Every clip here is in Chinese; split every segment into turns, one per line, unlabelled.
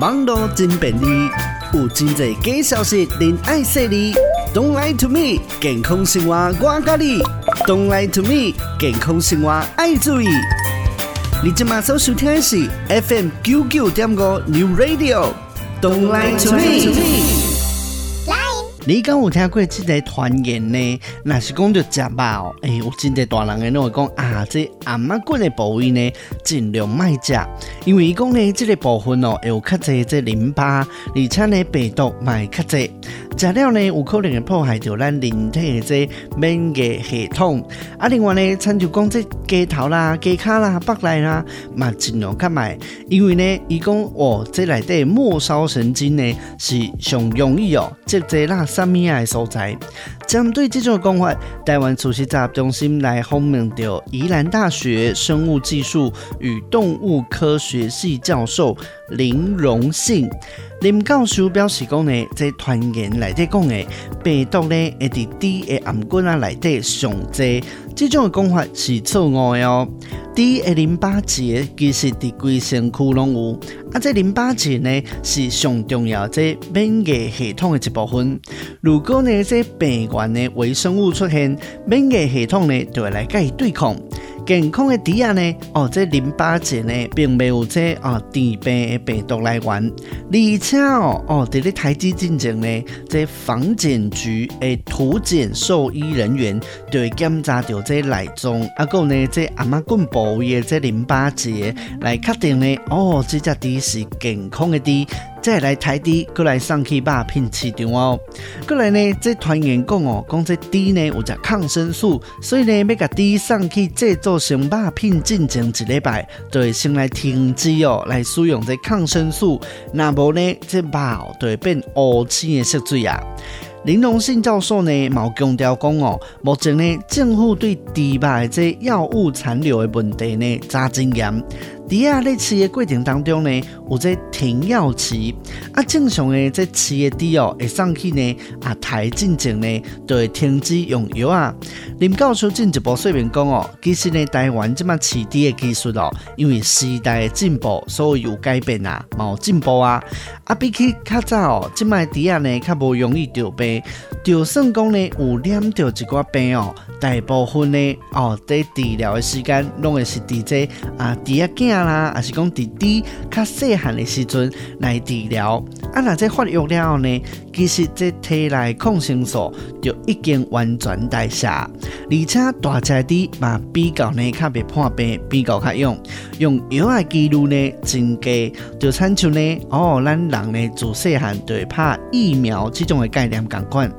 网络真便利，有真侪假消息，您爱说哩。Don't lie to me，健康生活我教你。Don't lie to me，健康生活爱注意。你今马上收听的是 FM 九九点五 New Radio。Don't lie to me。你敢有听过这个传言呢？若是讲着食肉，诶、欸，有真侪大人诶，拢会讲啊，这頷仔骨的部位呢，尽量卖食，因为伊讲呢，这个部分哦会，有较侪这淋巴，而且呢，病毒卖较侪。食了呢，有可能会破坏到咱人体的这免疫系统。啊，另外呢，亲像讲这鸡头啦、鸡脚啦、腹内啦，嘛尽量较卖，因为呢，伊讲哦，这内底末梢神经呢是上容易哦，积这那啥物啊所在。针对这种讲法，台湾慈济杂中心来访问到宜兰大学生物技术与动物科学系教授林荣信。林教授表示讲呢，在传言内底讲的病毒呢，会伫猪的頷骨啊内底上济，这种讲法是错误的哦。猪的淋巴结其实伫规身躯拢有，啊，这淋巴结呢是上重要这免疫系统的一部分。如果呢这病原的微生物出现，免疫系统呢就会来甲伊对抗。健康的猪仔呢？哦，这淋巴结呢，并没有这啊猪病的病毒来源，而且哦哦，在咧台机进前呢，这防检局的土检兽医人员就会检查到这内脏，啊，个呢这頷仔骨部位的这淋巴结来确定呢，哦，这只猪是健康的猪。再来台猪，过来送去肉品市场哦。过来呢，这传言讲哦，讲这猪呢有只抗生素，所以呢要甲猪送去制作成肉品进行一礼拜，就会先来停止哦，来使用这抗生素。那无呢，这肉就会变乌青的色水啊。林荣信教授呢，毛强调讲哦，目前呢政府对猪肉的这药物残留的问题呢，查真严。猪啊，在饲的过程当中呢，有这停药期啊。正常的这饲的猪哦，会上去呢啊台进前呢，就会停止用药啊。林教授进一步说明讲哦，其实呢，台湾这么饲猪的技术哦，因为时代的进步，所以有改变啊，冇进步啊。啊，比起较早哦，这么猪啊呢，较无容易得病，就算讲呢有染到一寡病哦，大部分呢哦，在治疗的时间，拢会是伫这啊猪啊囝。啦，还是讲弟弟较细汉的时阵来治疗，啊，那这发育了后呢，其实这体内抗生素就已经完全代谢，而且大只的嘛比较呢较袂破病，比较较用用药的记录呢增加，就亲像呢哦，咱人呢自细汉就会拍疫苗这种的概念共款。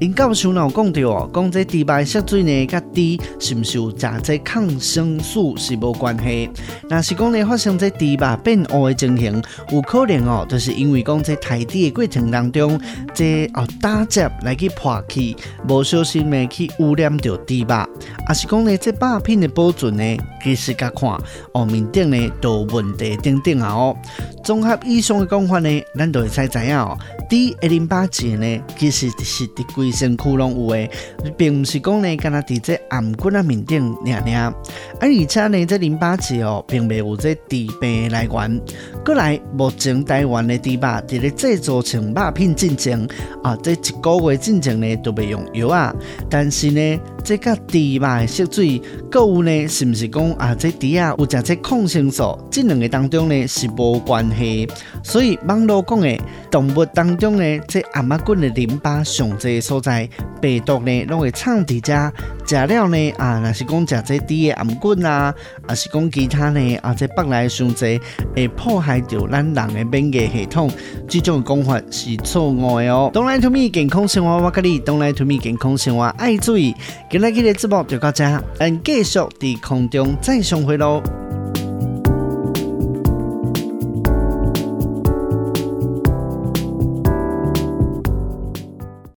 林教授有讲到哦，讲这猪排色水呢，甲猪是不是有食这抗生素是无关系？若是讲呢，发生这猪排变乌的情形，有可能哦，就是因为讲这台猪的过程当中，这哦打结来去破去，无小心的去污染到猪排，还是讲呢，这肉品的保存呢，其实甲看哦面顶呢都有问题等等啊哦。综合以上的讲法呢，咱就会使知影哦，猪的淋巴结呢，其实是伫规身躯拢有诶，并毋是讲呢，干那伫这頷骨啊面顶尔尔，而且呢，这淋巴结哦，并未有这猪病的来源。过来，目前台湾的猪肉伫咧制作成肉品进前啊，这一个月进前呢都未用药啊，但是呢，这个猪肉的色水，购有呢，是毋是讲啊，这猪啊有食这抗生素，这两个当中呢是无关系。所以网络讲诶动物当中呢，这頷仔骨的淋巴上济所在，病毒呢拢会藏伫遮，食了呢啊，若是讲食这猪的頷骨啊，啊是讲其他呢啊，这腹内上济会破坏掉咱人的免疫系统，这种讲法是错误的哦。Don't lie to me，健康生活我教你，Don't lie to me，健康生活爱注意。今日嘅节目就到这，咱继续伫空中再相会喽。